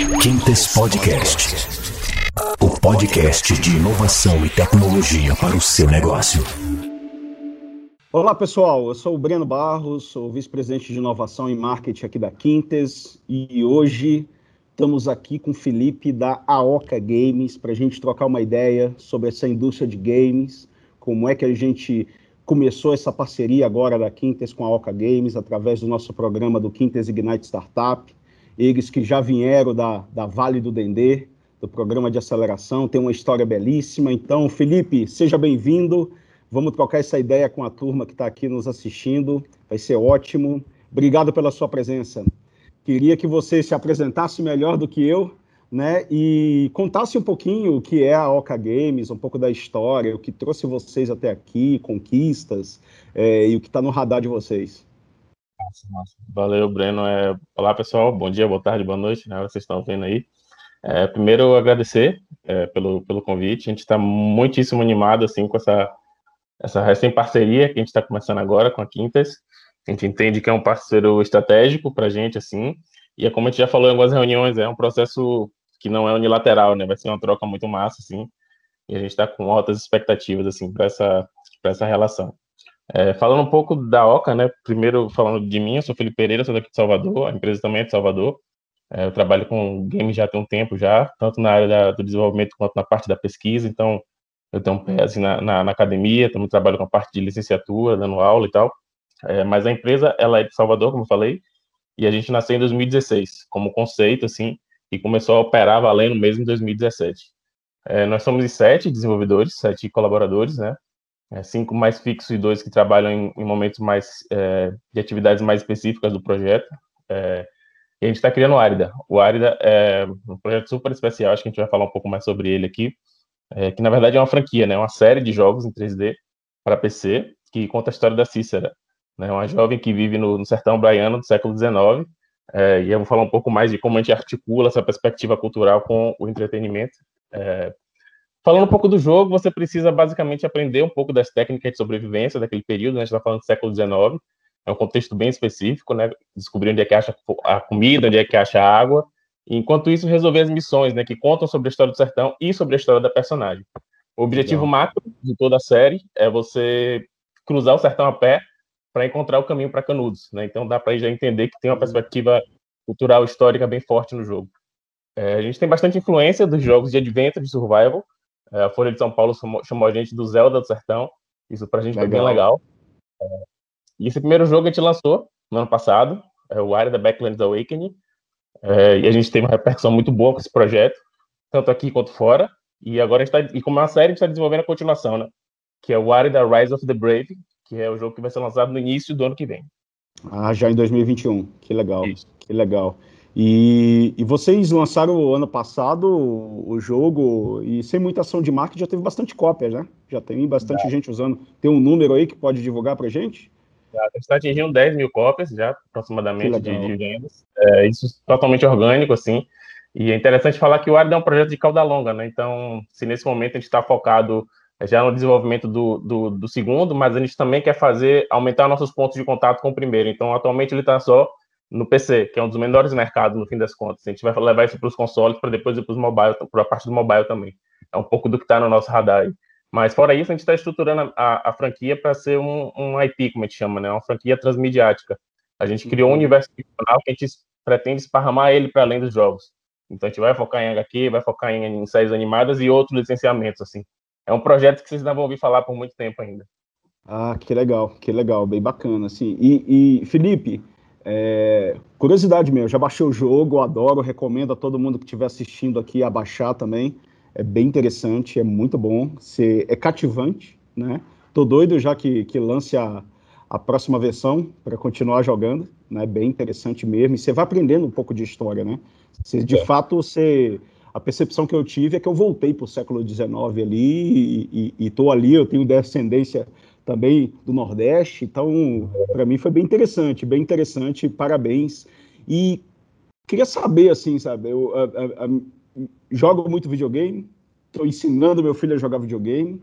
Quintes Podcast. O podcast de inovação e tecnologia para o seu negócio. Olá pessoal, eu sou o Breno Barros, sou vice-presidente de inovação e marketing aqui da Quintes e hoje estamos aqui com o Felipe da Aoka Games para a gente trocar uma ideia sobre essa indústria de games, como é que a gente começou essa parceria agora da Quintes com a Aoka Games através do nosso programa do Quintes Ignite Startup eles que já vieram da, da Vale do Dendê, do programa de aceleração, tem uma história belíssima. Então, Felipe, seja bem-vindo. Vamos trocar essa ideia com a turma que está aqui nos assistindo. Vai ser ótimo. Obrigado pela sua presença. Queria que você se apresentasse melhor do que eu, né? E contasse um pouquinho o que é a Oca Games, um pouco da história, o que trouxe vocês até aqui, conquistas é, e o que está no radar de vocês. Valeu, Breno. É... Olá, pessoal. Bom dia, boa tarde, boa noite, né? Vocês estão vendo aí. É, primeiro, agradecer é, pelo, pelo convite. A gente está muitíssimo animado assim com essa, essa recém-parceria que a gente está começando agora com a Quintas. A gente entende que é um parceiro estratégico para a gente, assim, e é como a gente já falou em algumas reuniões, é um processo que não é unilateral, né? Vai ser uma troca muito massa, assim, e a gente está com altas expectativas, assim, para essa, essa relação. É, falando um pouco da Oca, né? Primeiro falando de mim, eu sou Felipe Pereira, sou daqui de Salvador, a empresa também é de Salvador. É, eu trabalho com games já tem um tempo já, tanto na área da, do desenvolvimento quanto na parte da pesquisa, então eu tenho um pé assim, na, na, na, academia, também trabalho com a parte de licenciatura, dando aula e tal. É, mas a empresa, ela é de Salvador, como eu falei, e a gente nasceu em 2016, como conceito, assim, e começou a operar valendo mesmo em 2017. É, nós somos sete desenvolvedores, sete colaboradores, né? É, cinco mais fixos e dois que trabalham em, em momentos mais é, de atividades mais específicas do projeto. É, e a gente está criando o Árida. O Árida é um projeto super especial, acho que a gente vai falar um pouco mais sobre ele aqui, é, que na verdade é uma franquia, né, uma série de jogos em 3D para PC, que conta a história da Cícera, né, uma jovem que vive no, no sertão baiano do século XIX, é, e eu vou falar um pouco mais de como a gente articula essa perspectiva cultural com o entretenimento, é, Falando um pouco do jogo, você precisa basicamente aprender um pouco das técnicas de sobrevivência daquele período, né? a gente está falando do século XIX, é um contexto bem específico, né? Descobrir onde é que acha a comida, onde é que acha a água, e enquanto isso resolver as missões, né? Que contam sobre a história do sertão e sobre a história da personagem. O objetivo Legal. macro de toda a série é você cruzar o sertão a pé para encontrar o caminho para Canudos, né? Então dá para já entender que tem uma perspectiva cultural histórica bem forte no jogo. É, a gente tem bastante influência dos jogos de adventure, de survival, é, a Folha de São Paulo chamou, chamou, a gente do Zelda do Sertão. Isso pra gente legal. foi bem legal. É, e esse primeiro jogo a gente lançou no ano passado, é o Área da Backlands Awakening. É, e a gente teve uma repercussão muito boa com esse projeto, tanto aqui quanto fora. E agora a gente tá, e como é uma série, a gente está desenvolvendo a continuação, né? Que é o Área da Rise of the Brave, que é o jogo que vai ser lançado no início do ano que vem. Ah, já em 2021. Que legal. Isso. Que legal. E, e, vocês lançaram ano passado o jogo e sem muita ação de marketing já teve bastante cópias, né? Já tem bastante gente usando. Tem um número aí que pode divulgar para gente? Já está atingindo 10 mil cópias já, aproximadamente, de, de, vendas. É, isso totalmente orgânico, assim. E é interessante falar que o Arda é um projeto de cauda longa, né? Então, se nesse momento a gente está focado já no desenvolvimento do, do, do, segundo, mas a gente também quer fazer, aumentar nossos pontos de contato com o primeiro. Então, atualmente ele está só no PC, que é um dos menores mercados no fim das contas. A gente vai levar isso para os consoles para depois ir para os mobile, para a parte do mobile também. É um pouco do que está no nosso radar aí. Mas fora isso, a gente está estruturando a, a franquia para ser um, um, IP, como a gente chama, né? Uma franquia transmediática. A gente criou um uhum. universo ficcional que a gente pretende esparramar ele para além dos jogos. Então a gente vai focar em HQ, vai focar em, em séries animadas e outros licenciamentos, assim. É um projeto que vocês não vão ouvir falar por muito tempo ainda. Ah, que legal, que legal, bem bacana, assim. E, e Felipe, é, curiosidade mesmo, já baixei o jogo, adoro, recomendo a todo mundo que estiver assistindo aqui a baixar também. É bem interessante, é muito bom, se, é cativante, né? Tô doido já que, que lance a, a próxima versão para continuar jogando, né? Bem interessante mesmo. E você vai aprendendo um pouco de história, né? Você, de é. fato, você a percepção que eu tive é que eu voltei para o século XIX ali e, estou ali, eu tenho descendência também do Nordeste. Então, para mim foi bem interessante, bem interessante. Parabéns. E queria saber, assim, sabe, eu a, a, a, jogo muito videogame, estou ensinando meu filho a jogar videogame.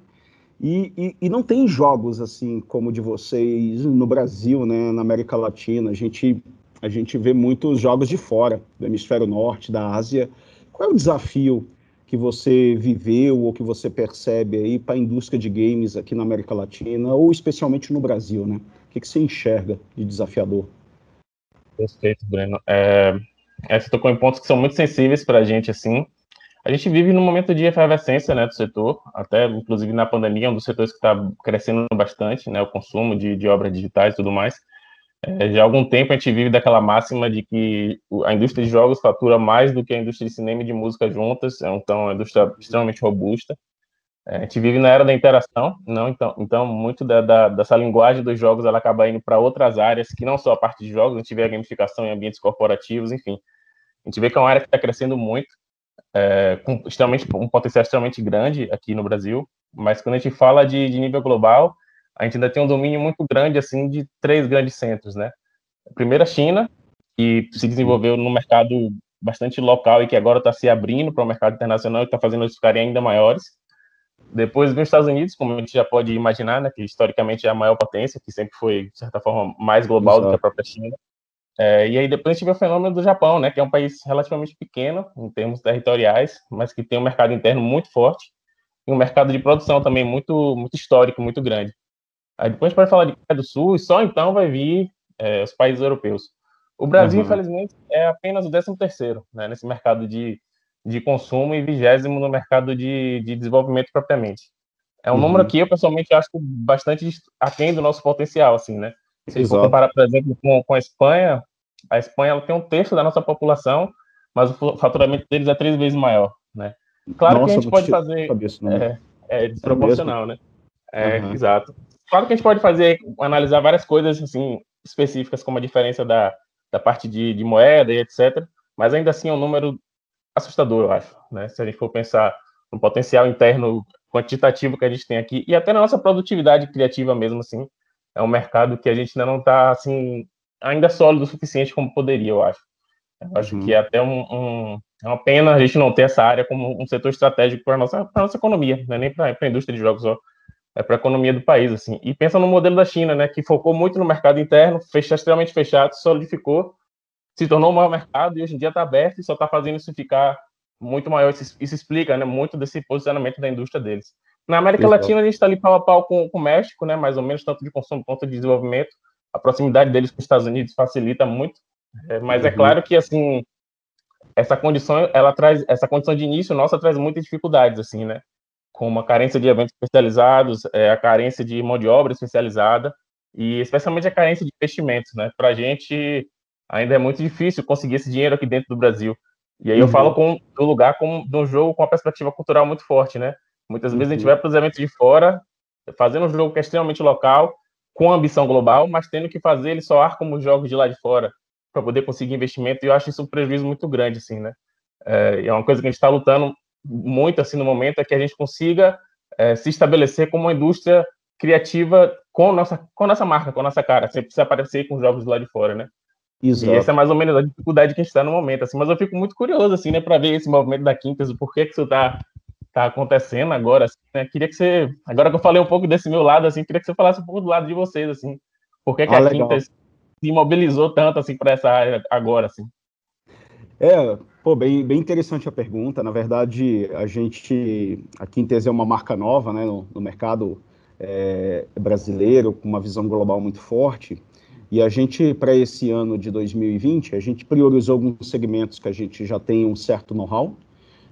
E, e, e, não tem jogos assim como de vocês no Brasil, né, na América Latina. A gente a gente vê muitos jogos de fora, do hemisfério norte, da Ásia. Qual é o desafio que você viveu ou que você percebe aí para a indústria de games aqui na América Latina, ou especialmente no Brasil, né? O que, que você enxerga de desafiador? Perfeito, Breno. É, é, você tocou em pontos que são muito sensíveis para a gente, assim. A gente vive num momento de efervescência, né, do setor, até, inclusive, na pandemia, um dos setores que está crescendo bastante, né, o consumo de, de obras digitais e tudo mais. É, já há algum tempo a gente vive daquela máxima de que a indústria de jogos fatura mais do que a indústria de cinema e de música juntas, é, então é uma indústria extremamente robusta. É, a gente vive na era da interação, não? Então, então muito da, da, dessa linguagem dos jogos ela acaba indo para outras áreas que não só a parte de jogos, a gente vê a gamificação em ambientes corporativos, enfim. A gente vê que é uma área que está crescendo muito, é, com extremamente, um potencial extremamente grande aqui no Brasil, mas quando a gente fala de, de nível global, a gente ainda tem um domínio muito grande, assim, de três grandes centros, né? Primeiro, a China, que se desenvolveu no mercado bastante local e que agora está se abrindo para o mercado internacional e está fazendo eles ficarem ainda maiores. Depois vem os Estados Unidos, como a gente já pode imaginar, né, que historicamente é a maior potência, que sempre foi, de certa forma, mais global Exato. do que a própria China. É, e aí depois a gente vê o fenômeno do Japão, né, que é um país relativamente pequeno em termos territoriais, mas que tem um mercado interno muito forte e um mercado de produção também muito, muito histórico, muito grande. Aí depois a gente pode falar de Coreia do Sul e só então vai vir é, os países europeus. O Brasil, uhum. infelizmente, é apenas o 13 terceiro né, nesse mercado de, de consumo e vigésimo no mercado de, de desenvolvimento propriamente. É um uhum. número que eu, pessoalmente, acho bastante aquém do nosso potencial, assim, né? Se for comparar, por exemplo, com, com a Espanha, a Espanha ela tem um terço da nossa população, mas o faturamento deles é três vezes maior, né? Claro nossa, que a gente pode fazer... É, é desproporcional, é né? É, uhum. Exato. Claro que a gente pode fazer, analisar várias coisas assim específicas, como a diferença da, da parte de, de moeda e etc. Mas ainda assim é um número assustador, eu acho. Né? Se a gente for pensar no potencial interno quantitativo que a gente tem aqui e até na nossa produtividade criativa mesmo, assim, é um mercado que a gente ainda não está assim ainda sólido o suficiente como poderia, eu acho. Eu acho uhum. que é até um, um, é uma pena a gente não ter essa área como um setor estratégico para a nossa, nossa economia, não é nem para a indústria de jogos só, é, para a economia do país, assim. E pensa no modelo da China, né, que focou muito no mercado interno, fecha, extremamente fechado, solidificou, se tornou um maior mercado e hoje em dia está aberto e só está fazendo isso ficar muito maior. Isso, isso, explica, né, muito desse posicionamento da indústria deles. Na América Exato. Latina a gente está ali pau a pau com, com o México, né, mais ou menos tanto de consumo quanto de desenvolvimento. A proximidade deles com os Estados Unidos facilita muito, é, mas é uhum. é claro que assim essa condição ela traz essa condição de início nossa traz muitas dificuldades assim, né? Como a carência de eventos especializados, é, a carência de mão de obra especializada e especialmente a carência de investimentos, né? Para a gente ainda é muito difícil conseguir esse dinheiro aqui dentro do Brasil. E aí eu uhum. falo com, do lugar como de um jogo com uma perspectiva cultural muito forte, né? Muitas vezes a gente uhum. vai para os eventos de fora, fazendo um jogo que é extremamente local, com ambição global, mas tendo que fazer ele soar como jogos de lá de fora para poder conseguir investimento. E eu acho isso um prejuízo muito grande, assim, né? É, é uma coisa que a gente está lutando muito assim no momento é que a gente consiga é, se estabelecer como uma indústria criativa com nossa com nossa marca, com nossa cara, sem precisar aparecer com jogos lá de fora, né? Exato. E essa é mais ou menos a dificuldade que a gente está no momento, assim. Mas eu fico muito curioso, assim, né, para ver esse movimento da Quintas, o porquê que isso está tá acontecendo agora, assim, né? Queria que você, agora que eu falei um pouco desse meu lado, assim, queria que você falasse um pouco do lado de vocês, assim. Por que, que ah, a legal. Quintas se mobilizou tanto, assim, para essa área agora, assim? É, pô, bem, bem interessante a pergunta. Na verdade, a gente, a Quintes é uma marca nova, né, no, no mercado é, brasileiro, com uma visão global muito forte. E a gente, para esse ano de 2020, a gente priorizou alguns segmentos que a gente já tem um certo know-how.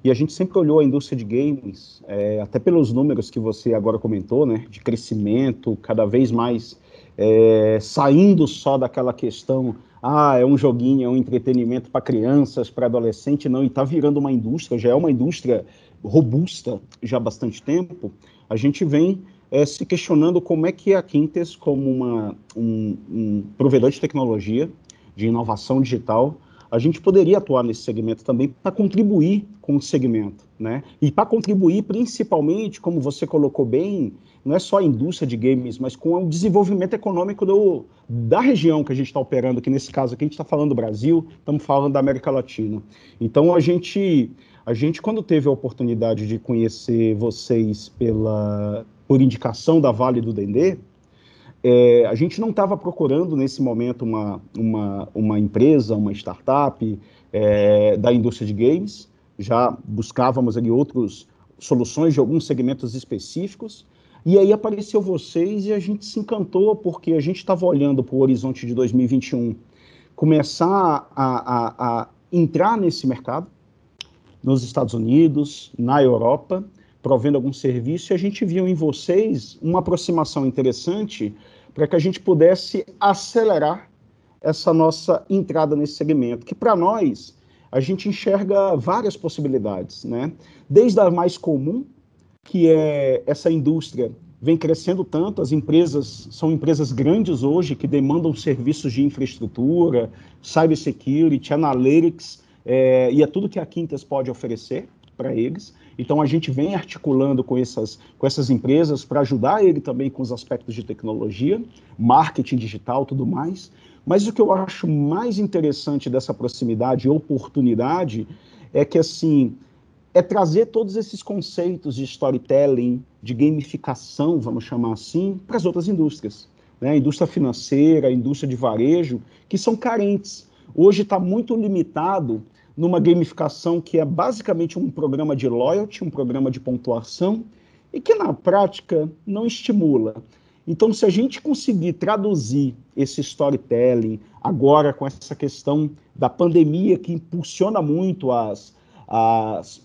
E a gente sempre olhou a indústria de games, é, até pelos números que você agora comentou, né, de crescimento, cada vez mais é, saindo só daquela questão ah, é um joguinho, é um entretenimento para crianças, para adolescente, não, e está virando uma indústria, já é uma indústria robusta já há bastante tempo, a gente vem é, se questionando como é que a Quintes, como uma, um, um provedor de tecnologia, de inovação digital, a gente poderia atuar nesse segmento também para contribuir com o segmento, né? E para contribuir principalmente, como você colocou bem, não é só a indústria de games, mas com o desenvolvimento econômico do, da região que a gente está operando, que nesse caso aqui a gente está falando do Brasil, estamos falando da América Latina. Então a gente, a gente quando teve a oportunidade de conhecer vocês pela por indicação da Vale do Dendê, é, a gente não estava procurando nesse momento uma, uma, uma empresa, uma startup é, da indústria de games, já buscávamos ali outras soluções de alguns segmentos específicos, e aí apareceu vocês e a gente se encantou porque a gente estava olhando para o horizonte de 2021, começar a, a, a entrar nesse mercado, nos Estados Unidos, na Europa, provendo algum serviço, e a gente viu em vocês uma aproximação interessante para que a gente pudesse acelerar essa nossa entrada nesse segmento, que para nós a gente enxerga várias possibilidades, né? Desde a mais comum, que é essa indústria vem crescendo tanto, as empresas são empresas grandes hoje que demandam serviços de infraestrutura, cybersecurity, analytics, é, e é tudo que a Quintas pode oferecer para eles. Então a gente vem articulando com essas, com essas empresas para ajudar ele também com os aspectos de tecnologia, marketing digital, tudo mais. Mas o que eu acho mais interessante dessa proximidade e oportunidade é que assim é trazer todos esses conceitos de storytelling, de gamificação, vamos chamar assim, para as outras indústrias. Né? A indústria financeira, a indústria de varejo, que são carentes. Hoje está muito limitado numa gamificação que é basicamente um programa de loyalty, um programa de pontuação, e que na prática não estimula. Então, se a gente conseguir traduzir esse storytelling agora com essa questão da pandemia que impulsiona muito as, as,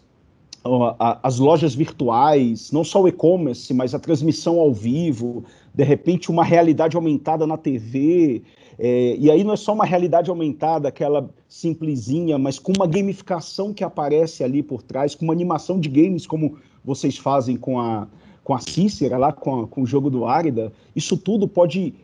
as lojas virtuais, não só o e-commerce, mas a transmissão ao vivo, de repente uma realidade aumentada na TV, é, e aí não é só uma realidade aumentada, aquela simplesinha, mas com uma gamificação que aparece ali por trás, com uma animação de games, como vocês fazem com a, com a Cícera, lá com, a, com o jogo do Árida, isso tudo pode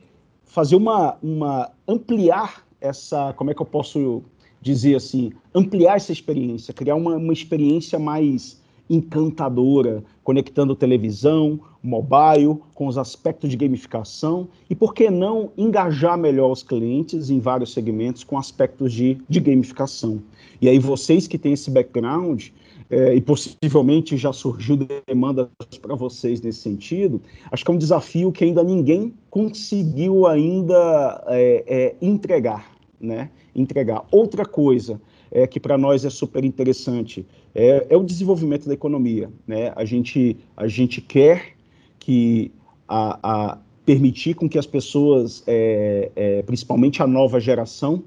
fazer uma, uma ampliar essa, como é que eu posso dizer assim, ampliar essa experiência, criar uma, uma experiência mais encantadora, conectando televisão, mobile, com os aspectos de gamificação e, por que não, engajar melhor os clientes em vários segmentos com aspectos de, de gamificação. E aí, vocês que têm esse background, é, e possivelmente já surgiu demanda para vocês nesse sentido, acho que é um desafio que ainda ninguém conseguiu ainda é, é, entregar, né? Entregar. Outra coisa, é, que para nós é super interessante, é, é, o desenvolvimento da economia. Né? A, gente, a gente quer que a, a permitir com que as pessoas, é, é, principalmente a nova geração,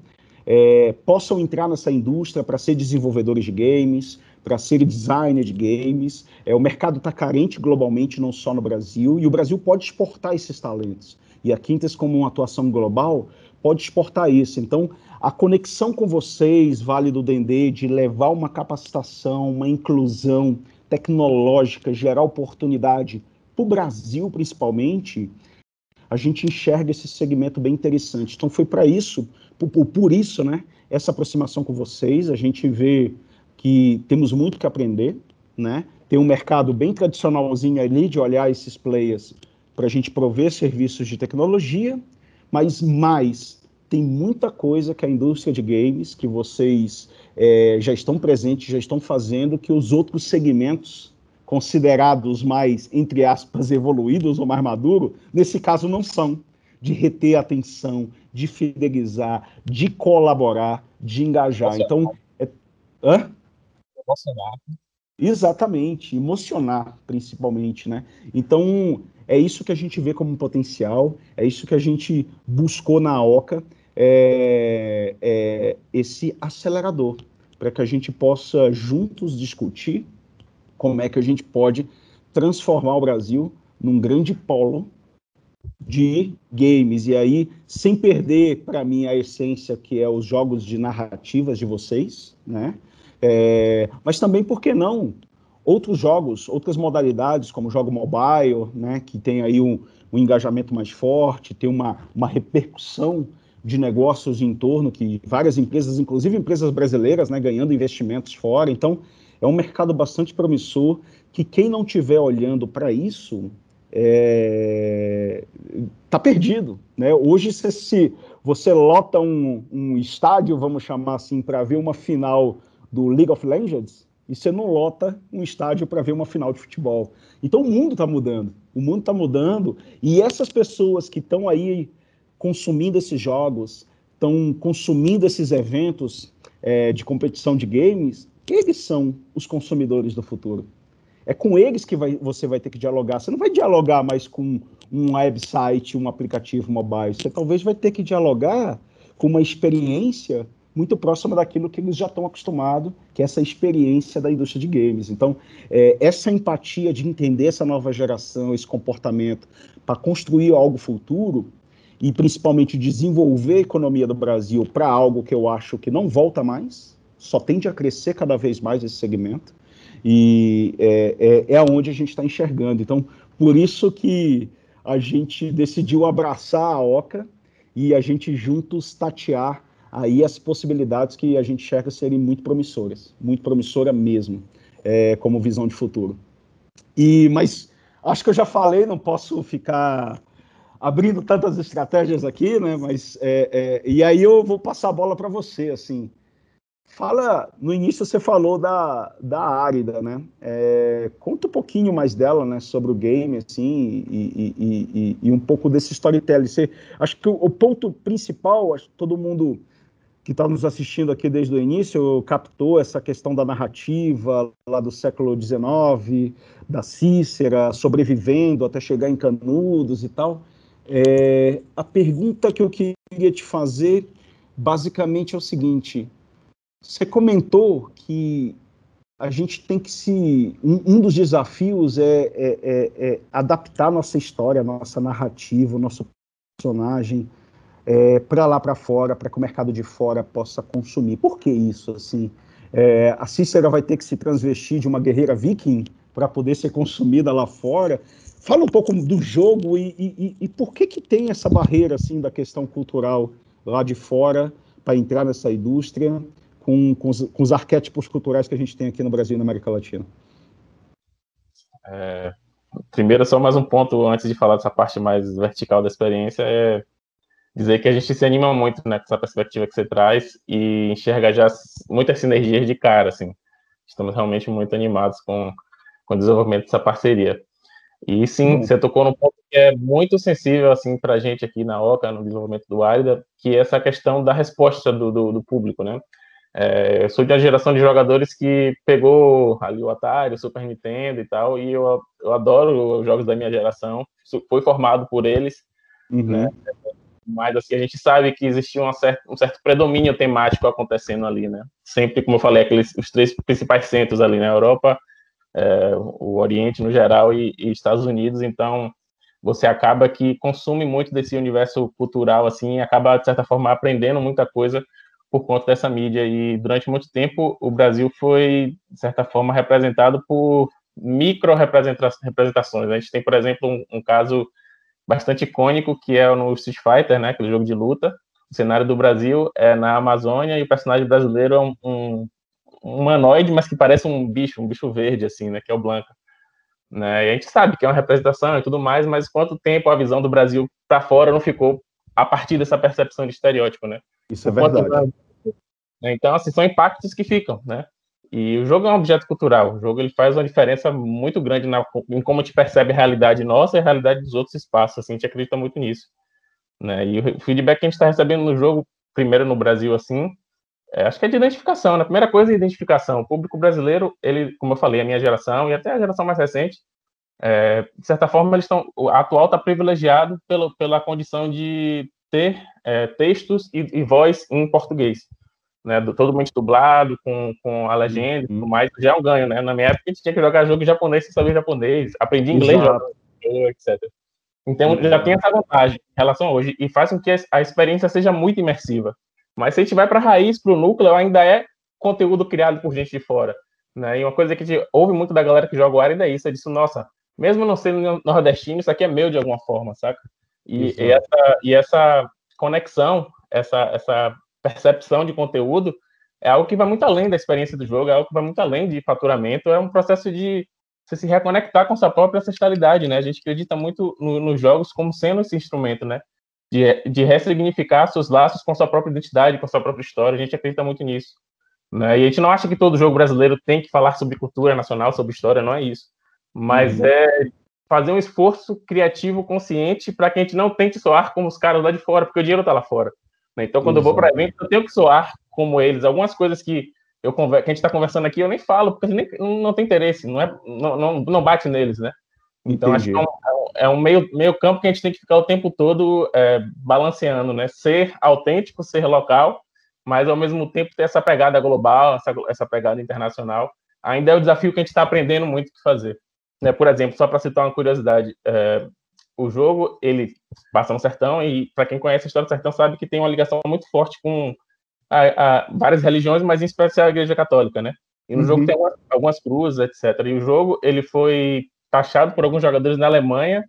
é, possam entrar nessa indústria para ser desenvolvedores de games, para ser designer de games. É, o mercado está carente globalmente, não só no Brasil, e o Brasil pode exportar esses talentos. E a Quintas, como uma atuação global, pode exportar isso. Então, a conexão com vocês, Vale do Dendê, de levar uma capacitação, uma inclusão tecnológica, gerar oportunidade para o Brasil, principalmente, a gente enxerga esse segmento bem interessante. Então, foi para isso, por, por, isso, né, essa aproximação com vocês, a gente vê que temos muito que aprender, né? Tem um mercado bem tradicionalzinho ali de olhar esses players para a gente prover serviços de tecnologia, mas mais tem muita coisa que a indústria de games, que vocês é, já estão presentes, já estão fazendo, que os outros segmentos considerados mais, entre aspas, evoluídos ou mais maduros, nesse caso não são. De reter a atenção, de fidelizar, de colaborar, de engajar. Então, é... Hã? Emocionar. Exatamente, emocionar, principalmente, né? Então, é isso que a gente vê como potencial, é isso que a gente buscou na OCA, é, é esse acelerador, para que a gente possa juntos discutir como é que a gente pode transformar o Brasil num grande polo de games. E aí, sem perder, para mim, a essência que é os jogos de narrativas de vocês, né? É, mas também, por que não, outros jogos, outras modalidades, como jogo mobile, né? Que tem aí um, um engajamento mais forte, tem uma, uma repercussão de negócios em torno, que várias empresas, inclusive empresas brasileiras, né, ganhando investimentos fora. Então, é um mercado bastante promissor que quem não estiver olhando para isso está é... Tá perdido. Né? Hoje, se, se você lota um, um, estádio, vamos chamar assim, para ver uma final do League of Legends, e você não lota um estádio para ver uma final de futebol. Então o mundo está mudando, o mundo está mudando e essas pessoas que estão aí consumindo esses jogos, estão consumindo esses eventos é, de competição de games, eles são os consumidores do futuro. É com eles que vai, você vai ter que dialogar. Você não vai dialogar mais com um website, um aplicativo mobile. Você talvez vai ter que dialogar com uma experiência muito próxima daquilo que eles já estão acostumados, que é essa experiência da indústria de games. Então, é, essa empatia de entender essa nova geração, esse comportamento, para construir algo futuro e principalmente desenvolver a economia do Brasil para algo que eu acho que não volta mais, só tende a crescer cada vez mais esse segmento, e é, é, é onde a gente está enxergando. Então, por isso que a gente decidiu abraçar a OCA e a gente juntos tatear aí as possibilidades que a gente enxerga serem muito promissoras, muito promissora mesmo, é, como visão de futuro. E mas acho que eu já falei, não posso ficar abrindo tantas estratégias aqui, né? Mas é, é, e aí eu vou passar a bola para você, assim. Fala, no início você falou da, da Árida, né? É, conta um pouquinho mais dela, né? Sobre o game, assim, e, e, e, e um pouco desse storytelling. Você, acho que o, o ponto principal, acho que todo mundo que está nos assistindo aqui desde o início captou essa questão da narrativa lá do século XIX, da Cícera, sobrevivendo até chegar em Canudos e tal. É, a pergunta que eu queria te fazer, basicamente, é o seguinte: você comentou que a gente tem que se. Um, um dos desafios é, é, é, é adaptar nossa história, nossa narrativa, nosso personagem é, para lá para fora, para que o mercado de fora possa consumir. Por que isso? Assim, é, a Cícera vai ter que se transvestir de uma guerreira viking para poder ser consumida lá fora. Fala um pouco do jogo e, e, e, por que que tem essa barreira assim da questão cultural lá de fora para entrar nessa indústria com, com os, com, os, arquétipos culturais que a gente tem aqui no Brasil e na América Latina? É, primeiro, só mais um ponto antes de falar dessa parte mais vertical da experiência é dizer que a gente se anima muito né, com essa perspectiva que você traz e enxerga já muitas sinergias de cara, assim. Estamos realmente muito animados com, com o desenvolvimento dessa parceria. E sim, hum. você tocou num ponto que é muito sensível assim para a gente aqui na OCA, no desenvolvimento do AIDA, que é essa questão da resposta do, do, do público, né? É, eu sou de uma geração de jogadores que pegou ali o Atari, o Super Nintendo e tal, e eu, eu adoro os jogos da minha geração, fui formado por eles, uhum. né? Mas assim, a gente sabe que existia um certo, um certo predomínio temático acontecendo ali, né? Sempre, como eu falei, aqueles os três principais centros ali, né? Europa, é, o Oriente no geral e, e, Estados Unidos, então você acaba que consome muito desse universo cultural, assim, e acaba, de certa forma, aprendendo muita coisa por conta dessa mídia, e durante muito tempo o Brasil foi, de certa forma, representado por micro representações. A gente tem, por exemplo, um, um caso bastante icônico, que é no Street Fighter, né, aquele jogo de luta. O cenário do Brasil é na Amazônia e o personagem brasileiro é um, um, um humanoide, mas que parece um bicho, um bicho verde, assim, né, que é o Blanca. Né? E a gente sabe que é uma representação e tudo mais, mas quanto tempo a visão do Brasil para fora não ficou a partir dessa percepção de estereótipo, né? Isso é verdade. Então, assim, são impactos que ficam, né? E o jogo é um objeto cultural. O jogo ele faz uma diferença muito grande na, em como a gente percebe a realidade nossa e a realidade dos outros espaços. Assim, a gente acredita muito nisso. Né? E o feedback que a gente está recebendo no jogo, primeiro no Brasil, assim, é, acho que é de identificação. Né? A primeira coisa é identificação. O público brasileiro, ele, como eu falei, a minha geração e até a geração mais recente, é, de certa forma, eles estão. O atual está privilegiado pelo, pela condição de ter é, textos e, e voz em português né, do, totalmente dublado, com, com a legenda e tudo uhum. mais, já é um ganho, né? Na minha época a gente tinha que jogar jogo japonês sem saber japonês, aprendi inglês, etc. Então já tem essa vantagem em relação a hoje, e faz com que a experiência seja muito imersiva. Mas se a gente vai para a raiz, para o núcleo, ainda é conteúdo criado por gente de fora. Né? E uma coisa que a gente ouve muito da galera que joga o ainda é isso, é disso, nossa, mesmo não sendo nordestino, isso aqui é meu de alguma forma, saca? E, e essa, e essa conexão, essa, essa percepção de conteúdo é algo que vai muito além da experiência do jogo, é algo que vai muito além de faturamento, é um processo de você se reconectar com sua própria ancestralidade, né? A gente acredita muito no, nos jogos como sendo esse instrumento, né? De, de ressignificar seus laços com sua própria identidade, com sua própria história, a gente acredita muito nisso. Né? E a gente não acha que todo jogo brasileiro tem que falar sobre cultura nacional, sobre história, não é isso. Mas uhum. é fazer um esforço criativo consciente para que a gente não tente soar como os caras lá de fora, porque o dinheiro está lá fora. Né? Então, quando Exato. eu vou para evento, eu tenho que soar como eles. Algumas coisas que, eu que a gente está conversando aqui, eu nem falo, porque nem, não tem interesse, não, é, não, não, não bate neles, né? Então, Entendi. acho que é um, é um, meio, meio campo que a gente tem que ficar o tempo todo é, balanceando, né? Ser autêntico, ser local, mas ao mesmo tempo ter essa pegada global, essa, essa pegada internacional. Ainda é o desafio que a gente está aprendendo muito o que fazer. Né? Por exemplo, só para citar uma curiosidade, é, o jogo ele passa no sertão e para quem conhece a história do sertão sabe que tem uma ligação muito forte com a, a várias religiões, mas em especial a Igreja Católica, né? E no uhum. jogo tem algumas, algumas cruzes, etc. E o jogo ele foi taxado por alguns jogadores na Alemanha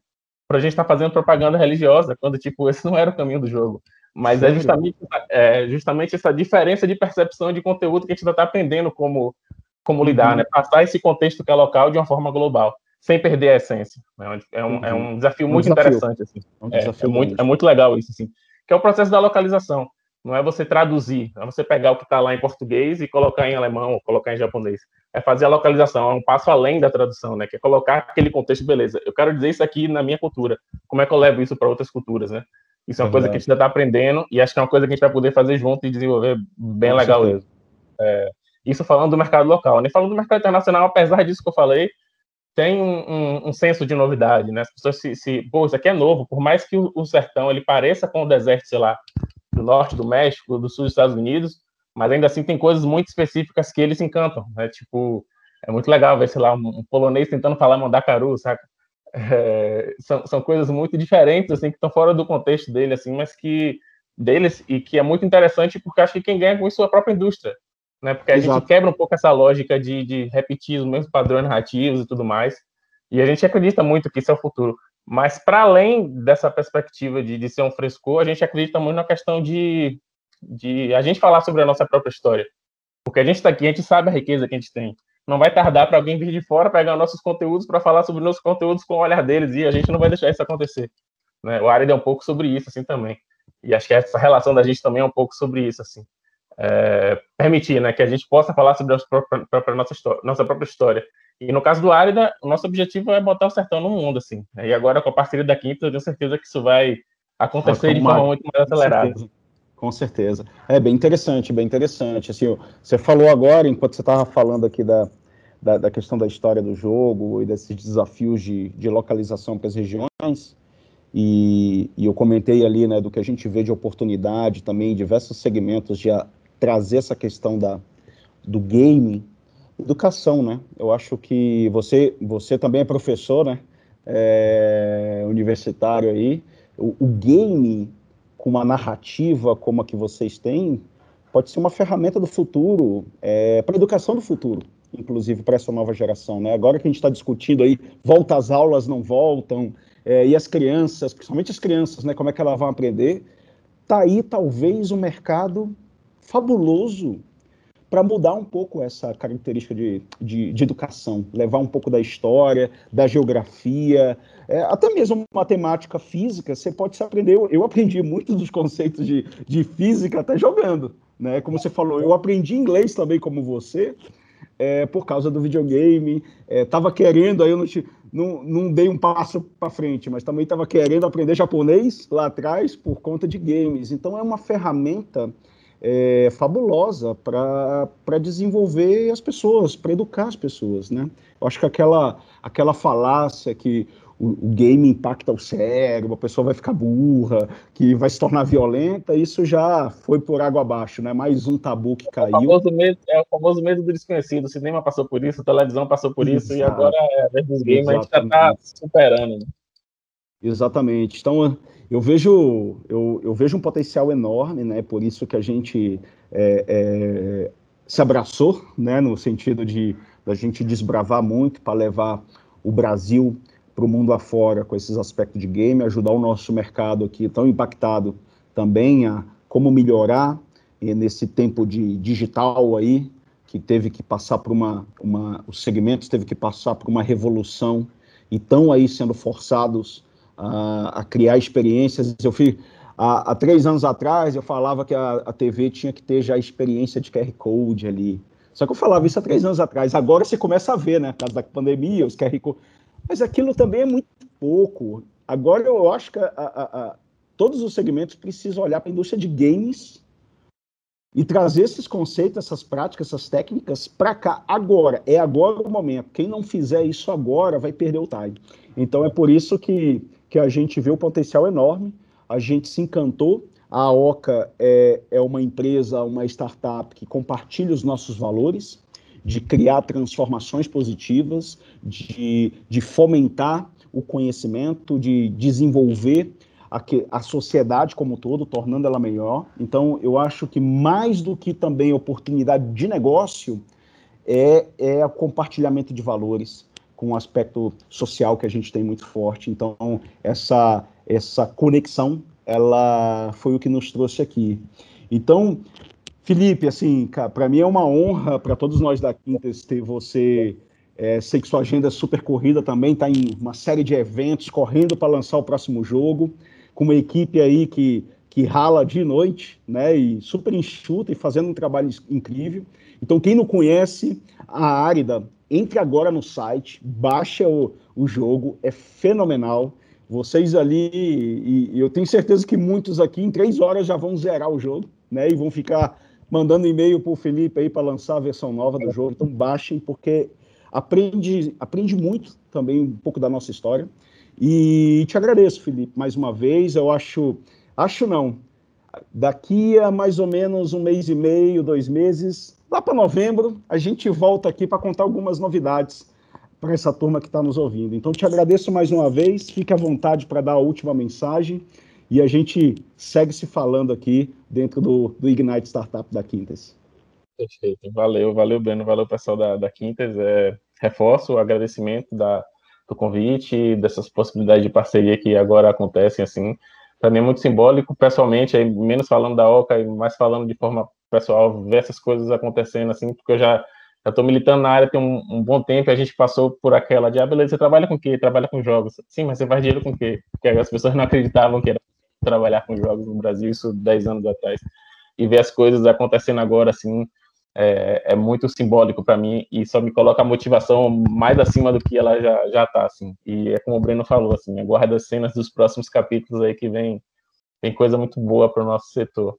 para a gente estar tá fazendo propaganda religiosa, quando tipo esse não era o caminho do jogo. Mas é justamente, é justamente essa diferença de percepção de conteúdo que a gente ainda está aprendendo como como lidar, uhum. né? Passar esse contexto que é local de uma forma global, sem perder a essência. É, um, uhum. é um desafio muito um desafio. interessante, assim. Um é, é, muito, é muito legal isso, assim. Que é o processo da localização. Não é você traduzir, é você pegar o que está lá em português e colocar em alemão ou colocar em japonês. É fazer a localização, é um passo além da tradução, né? Que é colocar aquele contexto, beleza. Eu quero dizer isso aqui na minha cultura. Como é que eu levo isso para outras culturas, né? Isso é uma é coisa que a gente ainda está aprendendo e acho que é uma coisa que a gente vai poder fazer junto e desenvolver bem Com legal mesmo. É, isso falando do mercado local. Nem né? falando do mercado internacional, apesar disso que eu falei, tem um, um, um senso de novidade, né? As pessoas se, se, pô, isso aqui é novo, por mais que o, o, sertão ele pareça com o deserto, sei lá, do norte do México, do sul dos Estados Unidos, mas ainda assim tem coisas muito específicas que eles encantam, né? Tipo, é muito legal ver, sei lá, um, um polonês tentando falar mandacaru, saca? É, são, são coisas muito diferentes, assim, que estão fora do contexto dele, assim, mas que deles e que é muito interessante porque acho que quem ganha com isso é a própria indústria né? Porque a Exato. gente quebra um pouco essa lógica de, de repetir os mesmos padrões narrativos e tudo mais. E a gente acredita muito que isso é o futuro. Mas, para além dessa perspectiva de, de ser um frescor, a gente acredita muito na questão de, de a gente falar sobre a nossa própria história. Porque a gente está aqui, a gente sabe a riqueza que a gente tem. Não vai tardar para alguém vir de fora pegar nossos conteúdos para falar sobre nossos conteúdos com o olhar deles, e a gente não vai deixar isso acontecer. Né? O Arid é um pouco sobre isso, assim, também. E acho que essa relação da gente também é um pouco sobre isso, assim é, permitir né, que a gente possa falar sobre a própria, própria nossa, história, nossa própria história. E no caso do Árida, o nosso objetivo é botar o sertão no mundo, assim. E agora, com a parceria da Quinta, eu tenho certeza que isso vai acontecer de forma muito mais acelerada. Com certeza. É bem interessante, bem interessante. Assim, você falou agora, enquanto você estava falando aqui da, da, da, questão da história do jogo e desses desafios de, de localização para as regiões, e, e, eu comentei ali né, do que a gente vê de oportunidade também em diversos segmentos de, trazer essa questão da, do game, educação, né? Eu acho que você, você também é professor, né? É, universitário aí. O, o game, com uma narrativa como a que vocês têm, pode ser uma ferramenta do futuro, é, para a educação do futuro, inclusive para essa nova geração. Né? Agora que a gente está discutindo aí, volta às aulas, não voltam, é, e as crianças, principalmente as crianças, né, como é que elas vão aprender, está aí talvez o mercado fabuloso para mudar um pouco essa característica de, de, de, educação, levar um pouco da história, da geografia, é, até mesmo matemática, física, você pode se aprender. Eu, aprendi muitos dos conceitos de, de física até jogando, né? Como você falou, eu aprendi inglês também como você, é, por causa do videogame. Estava é, querendo, aí eu não, não, não dei um passo para frente, mas também estava querendo aprender japonês lá atrás por conta de games. Então é uma ferramenta é, fabulosa para desenvolver as pessoas, para educar as pessoas, né? Eu acho que aquela, aquela falácia que o, o, game impacta o cérebro, a pessoa vai ficar burra, que vai se tornar violenta, isso já foi por água abaixo, né? Mais um tabu que caiu. É o famoso medo, é o famoso medo do desconhecido. O cinema passou por isso, a televisão passou por isso, Exato. e agora é a vez dos games, a gente já está superando. Né? Exatamente. Então, eu vejo, eu, eu, vejo um potencial enorme, né? Por isso que a gente é, é, se abraçou, né? No sentido de da gente desbravar muito para levar o Brasil para o mundo afora com esses aspectos de game, ajudar o nosso mercado aqui tão impactado também a como melhorar nesse tempo de digital aí que teve que passar por uma, uma os segmentos teve que passar por uma revolução e estão aí sendo forçados a, a criar experiências. Eu fui, há, há, três anos atrás eu falava que a, a TV tinha que ter já experiência de QR Code ali. Só que eu falava isso há três anos atrás. Agora você começa a ver, né? Por causa da pandemia, os QR Code. Mas aquilo também é muito pouco. Agora eu acho que a, a, todos os segmentos precisam olhar para a indústria de games e trazer esses conceitos, essas práticas, essas técnicas para cá. Agora, é agora o momento. Quem não fizer isso agora vai perder o time. Então é por isso que, que a gente vê o potencial enorme, a gente se encantou. A Oca é, é uma empresa, uma startup que compartilha os nossos valores, de criar transformações positivas, de, de fomentar o conhecimento, de desenvolver a, a sociedade como um todo, tornando ela melhor. Então, eu acho que mais do que também oportunidade de negócio, é, é o compartilhamento de valores com um aspecto social que a gente tem muito forte. Então, essa, essa conexão, ela foi o que nos trouxe aqui. Então, Felipe, assim, para mim é uma honra, para todos nós da Quintas, ter você é, sei que sua agenda é super corrida também, está em uma série de eventos, correndo para lançar o próximo jogo com uma equipe aí que, que rala de noite, né, e super enxuta e fazendo um trabalho incrível. Então, quem não conhece a Árida, entre agora no site, baixa o, o jogo, é fenomenal. Vocês ali, e, e eu tenho certeza que muitos aqui em três horas já vão zerar o jogo, né, e vão ficar mandando e-mail para o Felipe aí para lançar a versão nova do jogo. Então, baixem, porque aprende, aprende muito também um pouco da nossa história. E te agradeço, Felipe, mais uma vez. Eu acho, acho não. Daqui a mais ou menos um mês e meio, dois meses, lá para novembro, a gente volta aqui para contar algumas novidades para essa turma que está nos ouvindo. Então, te agradeço mais uma vez. Fique à vontade para dar a última mensagem e a gente segue se falando aqui dentro do, do Ignite Startup da Quintas. Perfeito. Valeu, valeu, Breno, valeu, pessoal da, da Quintas. É, reforço o agradecimento da, do convite, dessas possibilidades de parceria que agora acontecem, assim. Para mim é muito simbólico, pessoalmente, aí, menos falando da OCA e mais falando de forma pessoal, ver essas coisas acontecendo, assim, porque eu já estou militando na área tem um, um, bom tempo e a gente passou por aquela de, ah, beleza, você trabalha com o quê? Trabalha com jogos. Sim, mas você faz dinheiro com o quê? Porque as pessoas não acreditavam que era trabalhar com jogos no Brasil, isso 10 anos atrás. E ver as coisas acontecendo agora, assim, é, é muito simbólico para mim e só me coloca a motivação mais acima do que ela já, já tá, assim. E é como o Breno falou, assim, aguarda as cenas dos próximos capítulos aí que vem, vem coisa muito boa para o nosso setor.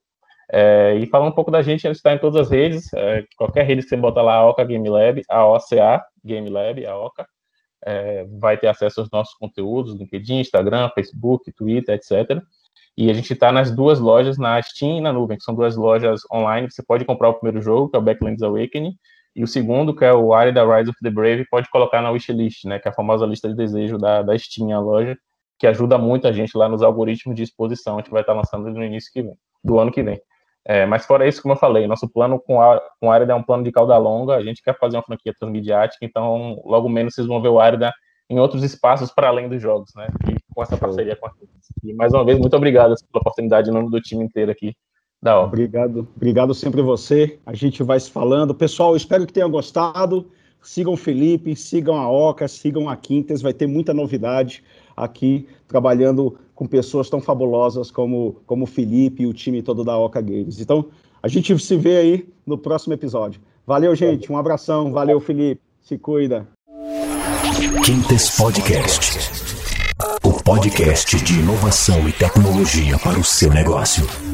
É, e falar um pouco da gente, a gente está em todas as redes, é, qualquer rede que você bota lá, a Oca Game Lab, a OCA Game Lab, a Oca, é, vai ter acesso aos nossos conteúdos, LinkedIn, Instagram, Facebook, Twitter, etc. E a gente está nas duas lojas, na Steam e na nuvem, que são duas lojas online. Você pode comprar o primeiro jogo, que é o Backlands Awakening, e o segundo, que é o Arida Rise of the Brave, pode colocar na wishlist, né, que é a famosa lista de desejo da, da Steam, a loja, que ajuda muito a gente lá nos algoritmos de exposição. A gente vai estar lançando no início que vem, do ano que vem. É, mas fora isso, como eu falei, nosso plano com a, com a Arida é um plano de cauda longa. A gente quer fazer uma franquia transmediática, então logo menos vocês vão ver o Arida em outros espaços para além dos jogos, né? E com essa parceria com a E mais uma vez, muito obrigado pela oportunidade em nome do time inteiro aqui da obra. Obrigado, obrigado sempre você. A gente vai se falando. Pessoal, espero que tenham gostado. Sigam o Felipe, sigam a Oca, sigam a Quintas, vai ter muita novidade aqui, trabalhando com pessoas tão fabulosas como, como o Felipe e o time todo da Oca Games. Então, a gente se vê aí no próximo episódio. Valeu, gente. Um abração. Valeu, Felipe. Se cuida. Quintes Podcast. O podcast de inovação e tecnologia para o seu negócio.